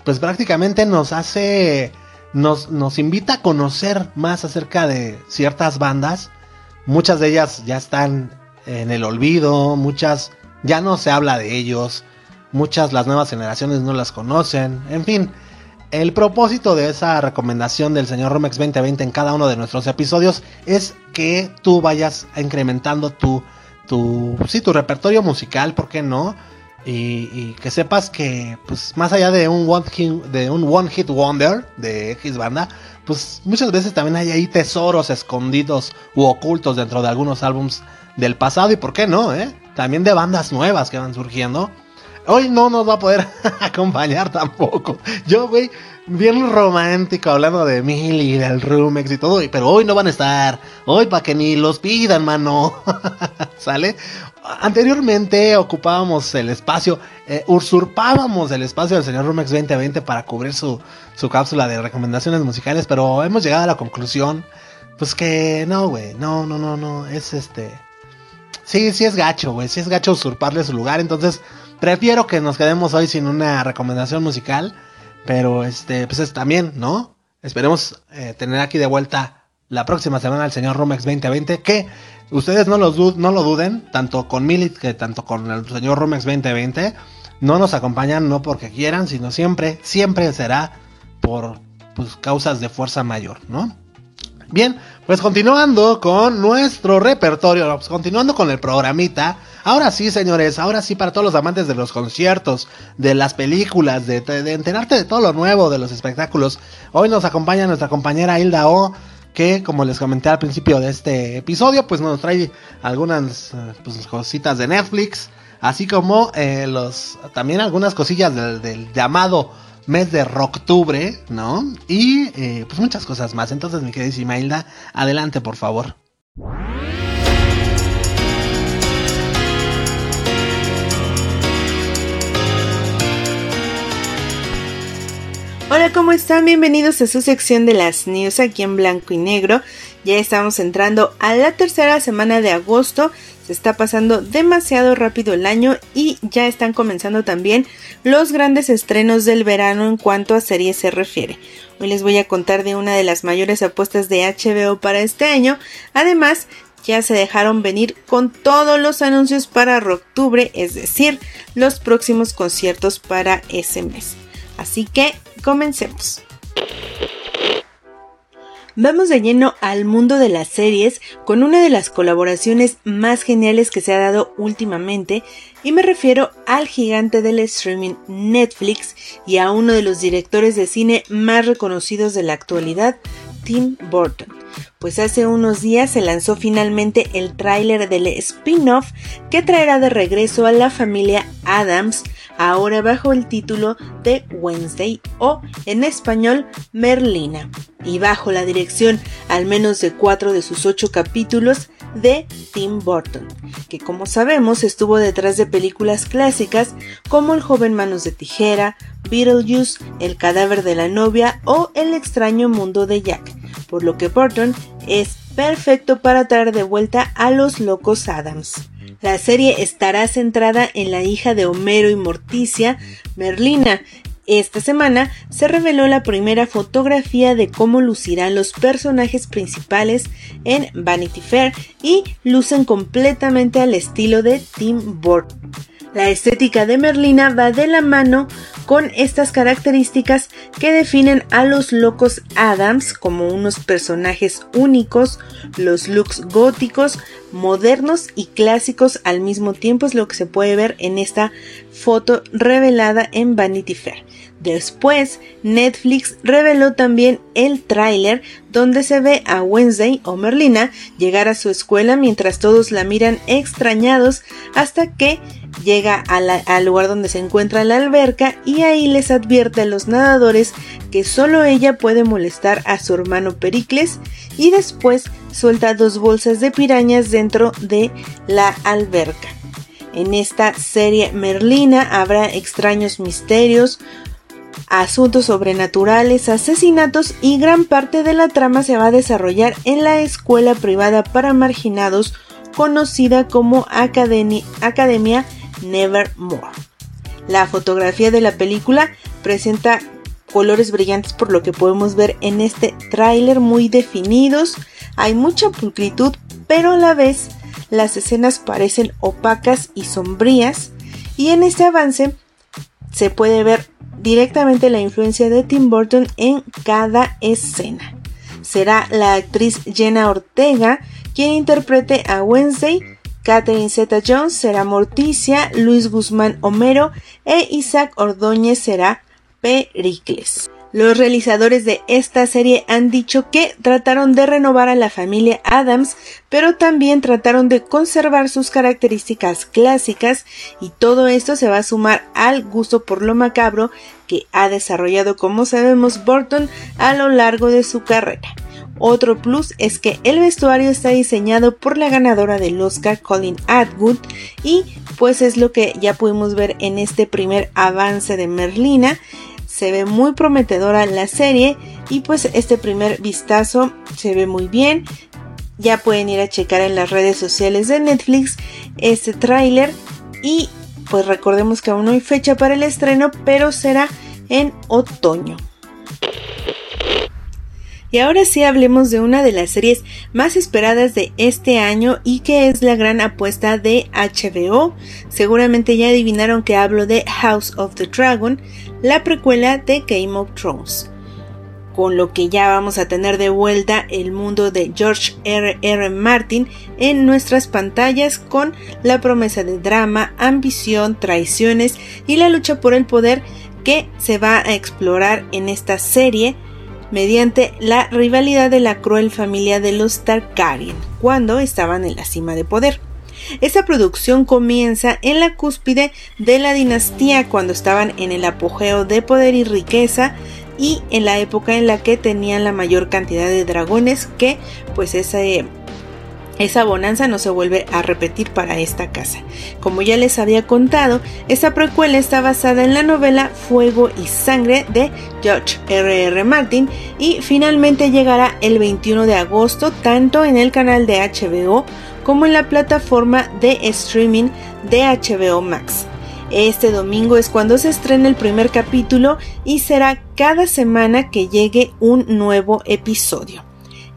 pues prácticamente nos hace, nos, nos invita a conocer más acerca de ciertas bandas Muchas de ellas ya están en el olvido, muchas ya no se habla de ellos, muchas las nuevas generaciones no las conocen, en fin. el propósito de esa recomendación del señor Romex 2020 en cada uno de nuestros episodios es que tú vayas incrementando tu, tu, sí, tu repertorio musical, ¿por qué no? Y, que sepas que, pues, más allá de un one hit, de un one hit wonder de X banda, pues muchas veces también hay ahí tesoros escondidos u ocultos dentro de algunos álbums del pasado y por qué no, ¿eh? También de bandas nuevas que van surgiendo Hoy no nos va a poder acompañar tampoco. Yo, güey, bien romántico hablando de Mil y del Rumex y todo, pero hoy no van a estar. Hoy para que ni los pidan, mano. ¿Sale? Anteriormente ocupábamos el espacio, eh, usurpábamos el espacio del señor Rumex 2020 para cubrir su, su cápsula de recomendaciones musicales, pero hemos llegado a la conclusión, pues que no, güey, no, no, no, no, es este... Sí, sí es gacho, güey, sí es gacho usurparle su lugar, entonces Prefiero que nos quedemos hoy sin una recomendación musical. Pero este, pues es también, ¿no? Esperemos eh, tener aquí de vuelta la próxima semana al señor Romex 2020. Que ustedes no, los no lo duden, tanto con Milit que tanto con el señor Romex 2020. No nos acompañan no porque quieran, sino siempre, siempre será por pues, causas de fuerza mayor, ¿no? Bien, pues continuando con nuestro repertorio, pues continuando con el programita. Ahora sí, señores, ahora sí para todos los amantes de los conciertos, de las películas, de, enterarte de todo lo nuevo, de los espectáculos. Hoy nos acompaña nuestra compañera Hilda O, que como les comenté al principio de este episodio, pues nos trae algunas eh, pues, cositas de Netflix, así como eh, los también algunas cosillas del, llamado mes de octubre, ¿no? Y eh, pues muchas cosas más. Entonces, mi querida Hilda, adelante, por favor. Hola, ¿cómo están? Bienvenidos a su sección de las news aquí en blanco y negro. Ya estamos entrando a la tercera semana de agosto. Se está pasando demasiado rápido el año y ya están comenzando también los grandes estrenos del verano en cuanto a series se refiere. Hoy les voy a contar de una de las mayores apuestas de HBO para este año. Además, ya se dejaron venir con todos los anuncios para octubre, es decir, los próximos conciertos para ese mes. Así que comencemos. Vamos de lleno al mundo de las series con una de las colaboraciones más geniales que se ha dado últimamente y me refiero al gigante del streaming Netflix y a uno de los directores de cine más reconocidos de la actualidad, Tim Burton pues hace unos días se lanzó finalmente el tráiler del spin-off que traerá de regreso a la familia Adams, ahora bajo el título de Wednesday o en español Merlina, y bajo la dirección al menos de cuatro de sus ocho capítulos de Tim Burton, que como sabemos estuvo detrás de películas clásicas como El joven manos de tijera, Beetlejuice, El cadáver de la novia o El extraño mundo de Jack, por lo que Burton es perfecto para traer de vuelta a los locos Adams. La serie estará centrada en la hija de Homero y Morticia, Merlina. Esta semana se reveló la primera fotografía de cómo lucirán los personajes principales en Vanity Fair y lucen completamente al estilo de Tim Burton. La estética de Merlina va de la mano con estas características que definen a los locos Adams como unos personajes únicos, los looks góticos, modernos y clásicos al mismo tiempo es lo que se puede ver en esta foto revelada en Vanity Fair. Después, Netflix reveló también el tráiler donde se ve a Wednesday o Merlina llegar a su escuela mientras todos la miran extrañados hasta que llega al lugar donde se encuentra la alberca y ahí les advierte a los nadadores que solo ella puede molestar a su hermano Pericles y después suelta dos bolsas de pirañas dentro de la alberca. En esta serie Merlina habrá extraños misterios, asuntos sobrenaturales, asesinatos y gran parte de la trama se va a desarrollar en la escuela privada para marginados conocida como Academia Nevermore. La fotografía de la película presenta colores brillantes por lo que podemos ver en este tráiler muy definidos. Hay mucha pulcritud, pero a la vez las escenas parecen opacas y sombrías. Y en este avance se puede ver directamente la influencia de Tim Burton en cada escena. Será la actriz Jenna Ortega quien interprete a Wednesday, Catherine Zeta Jones será Morticia, Luis Guzmán Homero e Isaac Ordóñez será Pericles. Los realizadores de esta serie han dicho que trataron de renovar a la familia Adams, pero también trataron de conservar sus características clásicas y todo esto se va a sumar al gusto por lo macabro que ha desarrollado, como sabemos, Burton a lo largo de su carrera. Otro plus es que el vestuario está diseñado por la ganadora del Oscar Colin Atwood y pues es lo que ya pudimos ver en este primer avance de Merlina se ve muy prometedora la serie y pues este primer vistazo se ve muy bien. Ya pueden ir a checar en las redes sociales de Netflix este tráiler y pues recordemos que aún no hay fecha para el estreno, pero será en otoño. Y ahora sí hablemos de una de las series más esperadas de este año y que es la gran apuesta de HBO. Seguramente ya adivinaron que hablo de House of the Dragon, la precuela de Game of Thrones. Con lo que ya vamos a tener de vuelta el mundo de George R. R. Martin en nuestras pantallas con la promesa de drama, ambición, traiciones y la lucha por el poder que se va a explorar en esta serie mediante la rivalidad de la cruel familia de los Targaryen cuando estaban en la cima de poder. Esta producción comienza en la cúspide de la dinastía cuando estaban en el apogeo de poder y riqueza y en la época en la que tenían la mayor cantidad de dragones que pues ese esa bonanza no se vuelve a repetir para esta casa. Como ya les había contado, esta precuela está basada en la novela Fuego y Sangre de George R. R. Martin y finalmente llegará el 21 de agosto tanto en el canal de HBO como en la plataforma de streaming de HBO Max. Este domingo es cuando se estrena el primer capítulo y será cada semana que llegue un nuevo episodio.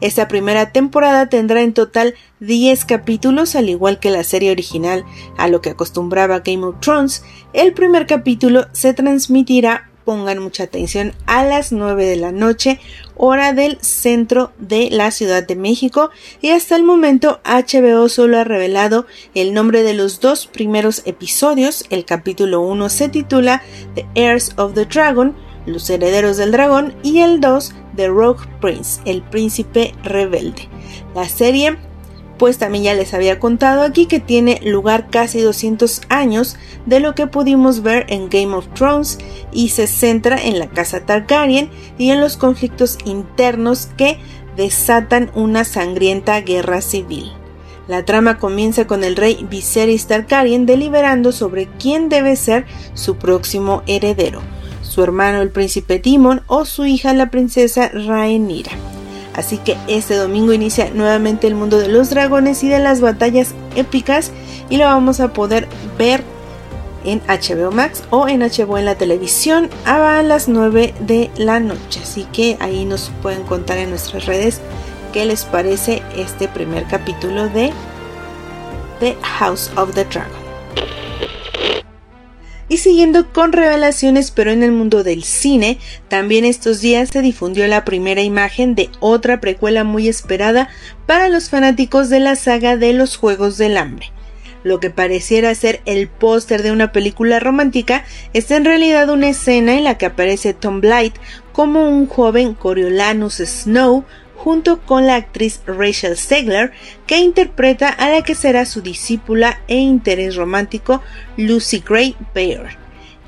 Esta primera temporada tendrá en total 10 capítulos, al igual que la serie original, a lo que acostumbraba Game of Thrones. El primer capítulo se transmitirá, pongan mucha atención, a las 9 de la noche, hora del centro de la Ciudad de México, y hasta el momento HBO solo ha revelado el nombre de los dos primeros episodios. El capítulo 1 se titula The Heirs of the Dragon, los herederos del dragón, y el 2 The Rogue Prince, el príncipe rebelde. La serie, pues también ya les había contado aquí que tiene lugar casi 200 años de lo que pudimos ver en Game of Thrones y se centra en la casa Targaryen y en los conflictos internos que desatan una sangrienta guerra civil. La trama comienza con el rey Viserys Targaryen deliberando sobre quién debe ser su próximo heredero su hermano el príncipe Timon o su hija la princesa Rhaenyra. Así que este domingo inicia nuevamente el mundo de los dragones y de las batallas épicas y lo vamos a poder ver en HBO Max o en HBO en la televisión a las 9 de la noche. Así que ahí nos pueden contar en nuestras redes qué les parece este primer capítulo de The House of the Dragon. Y siguiendo con revelaciones, pero en el mundo del cine, también estos días se difundió la primera imagen de otra precuela muy esperada para los fanáticos de la saga de los Juegos del Hambre. Lo que pareciera ser el póster de una película romántica es en realidad una escena en la que aparece Tom Blight como un joven Coriolanus Snow junto con la actriz Rachel Segler, que interpreta a la que será su discípula e interés romántico Lucy Gray Baird.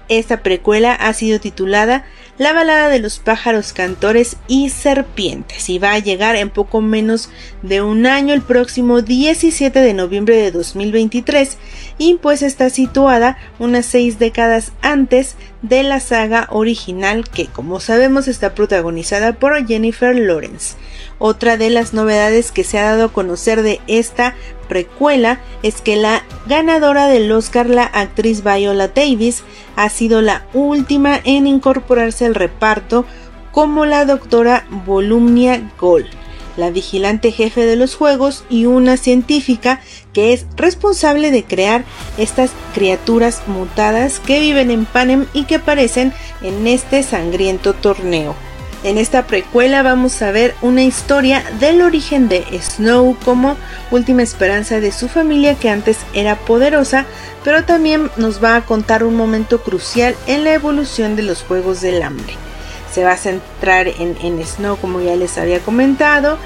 Esta precuela ha sido titulada La balada de los pájaros cantores y serpientes y va a llegar en poco menos de un año el próximo 17 de noviembre de 2023 y pues está situada unas seis décadas antes de la saga original que como sabemos está protagonizada por Jennifer Lawrence. Otra de las novedades que se ha dado a conocer de esta precuela es que la ganadora del Oscar, la actriz Viola Davis, ha sido la última en incorporarse al reparto como la doctora Volumnia Gold. La vigilante jefe de los juegos y una científica que es responsable de crear estas criaturas mutadas que viven en Panem y que aparecen en este sangriento torneo. En esta precuela vamos a ver una historia del origen de Snow como última esperanza de su familia que antes era poderosa, pero también nos va a contar un momento crucial en la evolución de los Juegos del Hambre. Se va a centrar en, Snow como ya les había comentado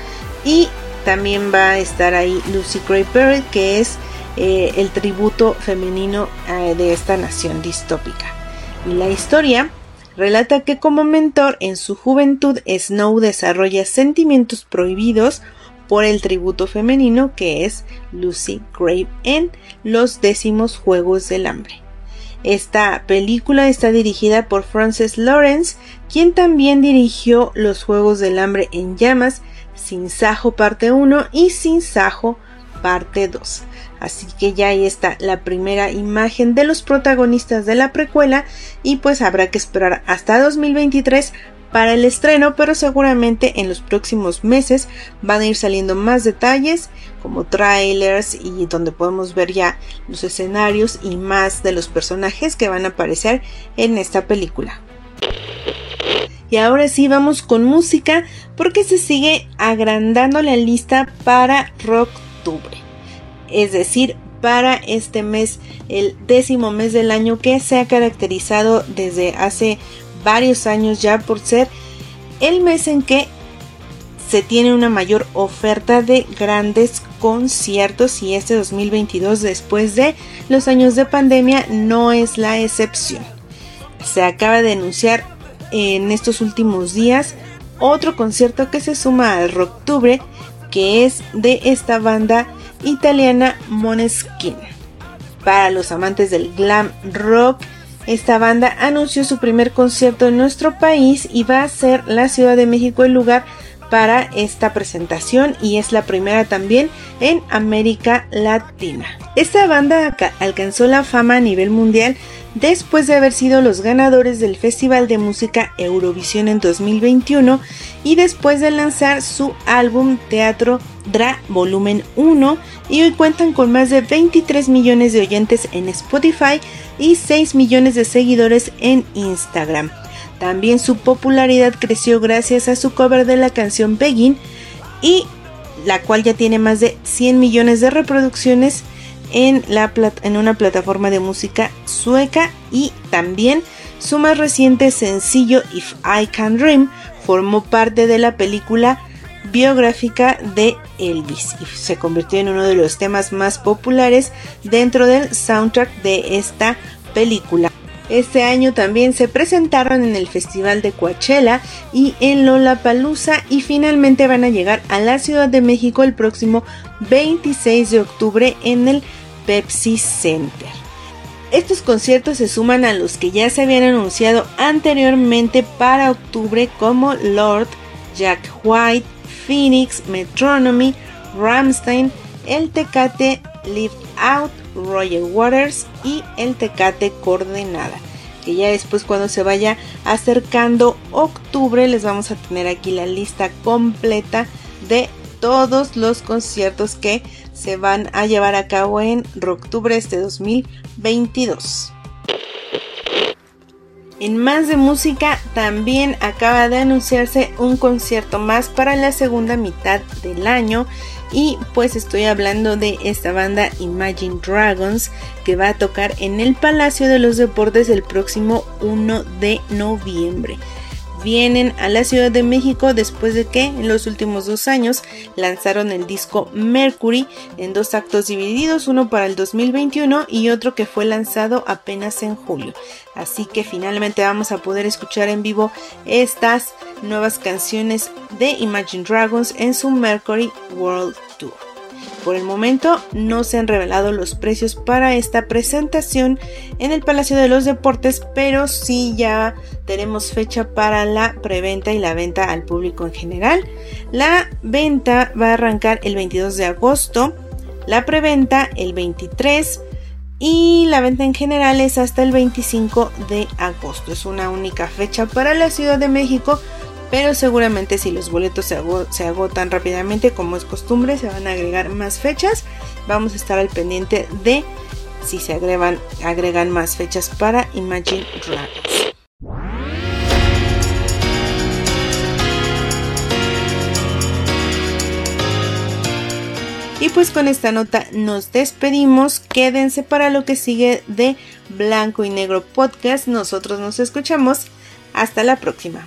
y también va a estar ahí Lucy Gray Bird que es eh, el tributo femenino eh, de esta nación distópica. Y la historia relata que como mentor en su juventud Snow desarrolla sentimientos prohibidos por el tributo femenino que es Lucy Gray en los décimos Juegos del Hambre. Esta película está dirigida por Frances Lawrence, quien también dirigió Los Juegos del Hambre en Llamas, Sin Sajo parte 1 y Sin Sajo parte 2. Así que ya ahí está la primera imagen de los protagonistas de la precuela y pues habrá que esperar hasta 2023 para el estreno, pero seguramente en los próximos meses van a ir saliendo más detalles como trailers y donde podemos ver ya los escenarios y más de los personajes que van a aparecer en esta película. Y ahora sí vamos con música porque se sigue agrandando la lista para Rocktubre es decir, para este mes, el décimo mes del año que se ha caracterizado desde hace varios años ya por ser el mes en que se tiene una mayor oferta de grandes conciertos y este 2022 después de los años de pandemia no es la excepción. Se acaba de anunciar en estos últimos días otro concierto que se suma al Rocktubre que es de esta banda italiana Moneskin. Para los amantes del glam rock, esta banda anunció su primer concierto en nuestro país y va a ser la Ciudad de México el lugar para esta presentación y es la primera también en América Latina. Esta banda alcanzó la fama a nivel mundial después de haber sido los ganadores del Festival de Música Eurovisión en 2021 y después de lanzar su álbum Teatro Dra Volumen 1 y hoy cuentan con más de 23 millones de oyentes en Spotify y 6 millones de seguidores en Instagram. También su popularidad creció gracias a su cover de la canción Begin y la cual ya tiene más de 100 millones de reproducciones en una plataforma de música sueca y también su más reciente sencillo If I Can Dream formó parte de la película biográfica de Elvis y se convirtió en uno de los temas más populares dentro del soundtrack de esta película. Este año también se presentaron en el Festival de Coachella y en Lollapalooza y finalmente van a llegar a la Ciudad de México el próximo 26 de octubre en el Pepsi Center. Estos conciertos se suman a los que ya se habían anunciado anteriormente para octubre como Lord, Jack White, Phoenix, Metronomy, Ramstein, El Tecate Live Out, Roger Waters y El Tecate Coordenada. Que ya después cuando se vaya acercando octubre les vamos a tener aquí la lista completa de todos los conciertos que se van a llevar a cabo en octubre este 2022. En más de música, también acaba de anunciarse un concierto más para la segunda mitad del año. Y pues estoy hablando de esta banda Imagine Dragons que va a tocar en el Palacio de los Deportes el próximo 1 de noviembre vienen a la Ciudad de México después de que en los últimos dos años lanzaron el disco Mercury en dos actos divididos, uno para el 2021 y otro que fue lanzado apenas en julio. Así que finalmente vamos a poder escuchar en vivo estas nuevas canciones de Imagine Dragons en su Mercury World Tour. Por el momento no se han revelado los precios para esta presentación en el Palacio de los Deportes, pero sí ya tenemos fecha para la preventa y la venta al público en general. La venta va a arrancar el 22 de agosto, la preventa el 23 y la venta en general es hasta el 25 de agosto. Es una única fecha para la Ciudad de México pero seguramente si los boletos se, agotan rápidamente como es costumbre se van a agregar más fechas vamos a estar al pendiente de si se agregan, agregan más fechas para Imagine Dragons Y pues con esta nota nos despedimos. Quédense para lo que sigue de Blanco y Negro Podcast. Nosotros nos escuchamos. Hasta la próxima.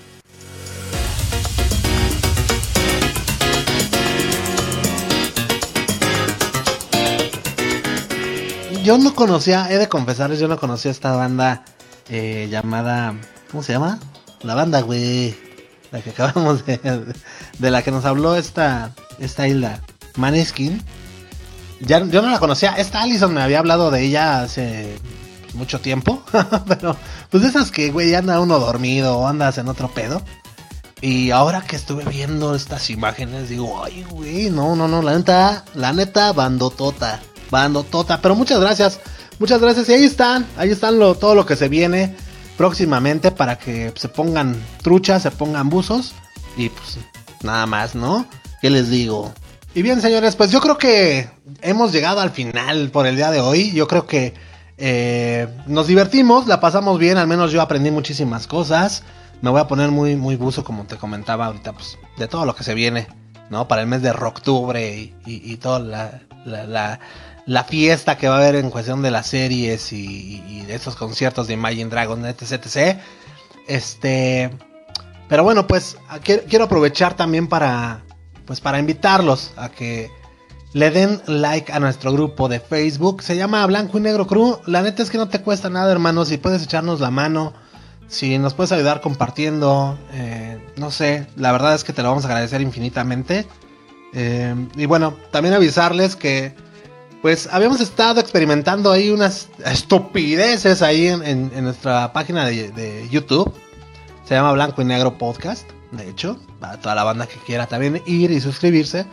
Yo no conocía, he de confesarles, yo no conocía esta banda eh, llamada. ¿Cómo se llama? La banda, güey. La que acabamos de. De la que nos habló esta, esta Hilda. Maneskin. Yo no la conocía. Esta Allison me había hablado de ella hace mucho tiempo. Pero, pues de esas que, güey, anda uno dormido o andas en otro pedo. Y ahora que estuve viendo estas imágenes, digo, ay, güey, no, no, no, la neta, la neta, bandotota, bandotota. Pero muchas gracias, muchas gracias. Y ahí están, ahí están lo, todo lo que se viene próximamente para que se pongan truchas, se pongan buzos. Y pues nada más, ¿no? ¿Qué les digo? Y bien, señores, pues yo creo que hemos llegado al final por el día de hoy. Yo creo que eh, nos divertimos, la pasamos bien, al menos yo aprendí muchísimas cosas. Me voy a poner muy, muy buzo, como te comentaba ahorita, pues, de todo lo que se viene, ¿no? Para el mes de octubre y, toda la, la, fiesta que va a haber en cuestión de las series y, de esos conciertos de Imagine Dragon, etc. Este. Pero bueno, pues quiero aprovechar también para pues para invitarlos a que le den like a nuestro grupo de Facebook. Se llama Blanco y Negro Crew. La neta es que no te cuesta nada, hermano. Si puedes echarnos la mano, si nos puedes ayudar compartiendo, eh, no sé, la verdad es que te lo vamos a agradecer infinitamente. Eh, y bueno, también avisarles que, pues, habíamos estado experimentando ahí unas estupideces ahí en, nuestra página de, YouTube. Se llama Blanco y Negro Podcast de hecho, para toda la banda que quiera también ir y suscribirse.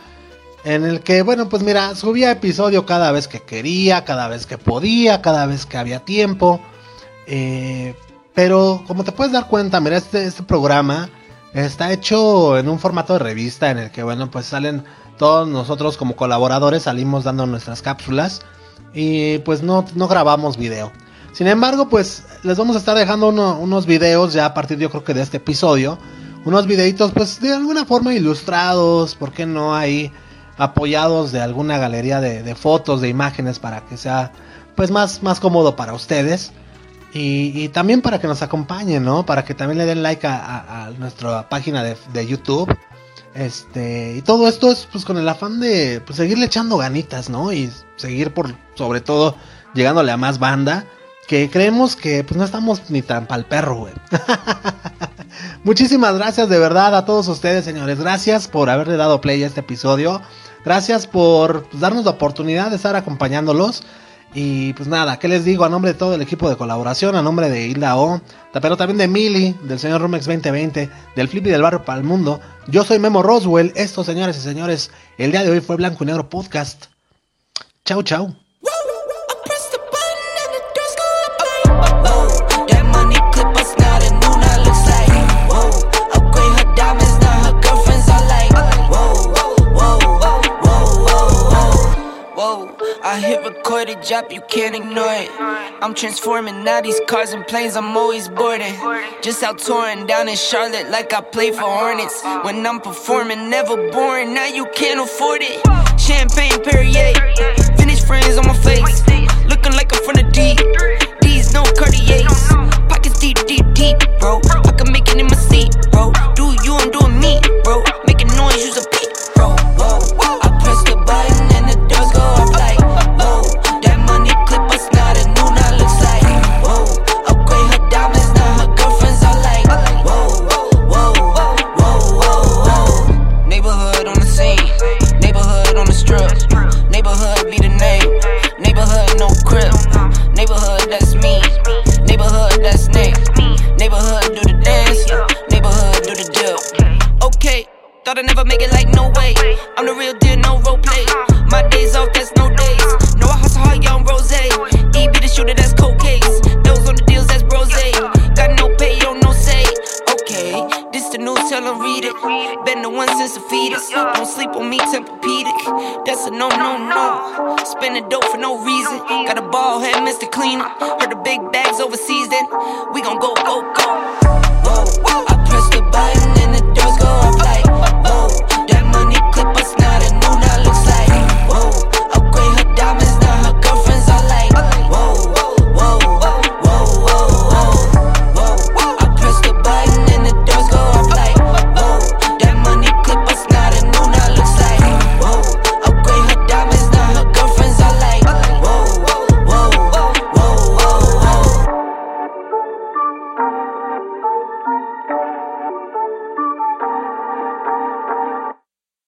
En el que, bueno, pues mira, subía episodio cada vez que quería, cada vez que podía, cada vez que había tiempo. Eh, pero como te puedes dar cuenta, mira, este, este programa está hecho en un formato de revista en el que, bueno, pues salen todos nosotros como colaboradores, salimos dando nuestras cápsulas y pues no, no grabamos video. Sin embargo, pues les vamos a estar dejando unos videos ya a partir yo creo que de este episodio unos videitos pues de alguna forma ilustrados, ¿por qué no ahí apoyados de alguna galería de, fotos, de imágenes para que sea pues más, más cómodo para ustedes? Y, también para que nos acompañen, ¿no? Para que también le den like a, nuestra página de, YouTube. Este, y todo esto es pues con el afán de pues, seguirle echando ganitas, ¿no? Y seguir por, sobre todo, llegándole a más banda. Que creemos que pues no estamos ni tan pa'l perro. Muchísimas gracias de verdad a todos ustedes, señores. Gracias por haberle dado play a este episodio. Gracias por pues, darnos la oportunidad de estar acompañándolos. Y pues nada, ¿qué les digo? A nombre de todo el equipo de colaboración, a nombre de Hilda O, pero también de Mili, del señor Rumex 2020, del Flippy del Barrio para el Mundo. Yo soy Memo Roswell. Estos señores y señores, el día de hoy fue Blanco y Negro Podcast. Chau, chau. I hit record a drop, you can't ignore it. I'm transforming now these cars and planes, I'm always boarding. Just out touring down in Charlotte like I play for Hornets. When I'm performing, never boring, now you can't afford it. Champagne Perrier, finish friends on my face. Looking like I'm from the deep.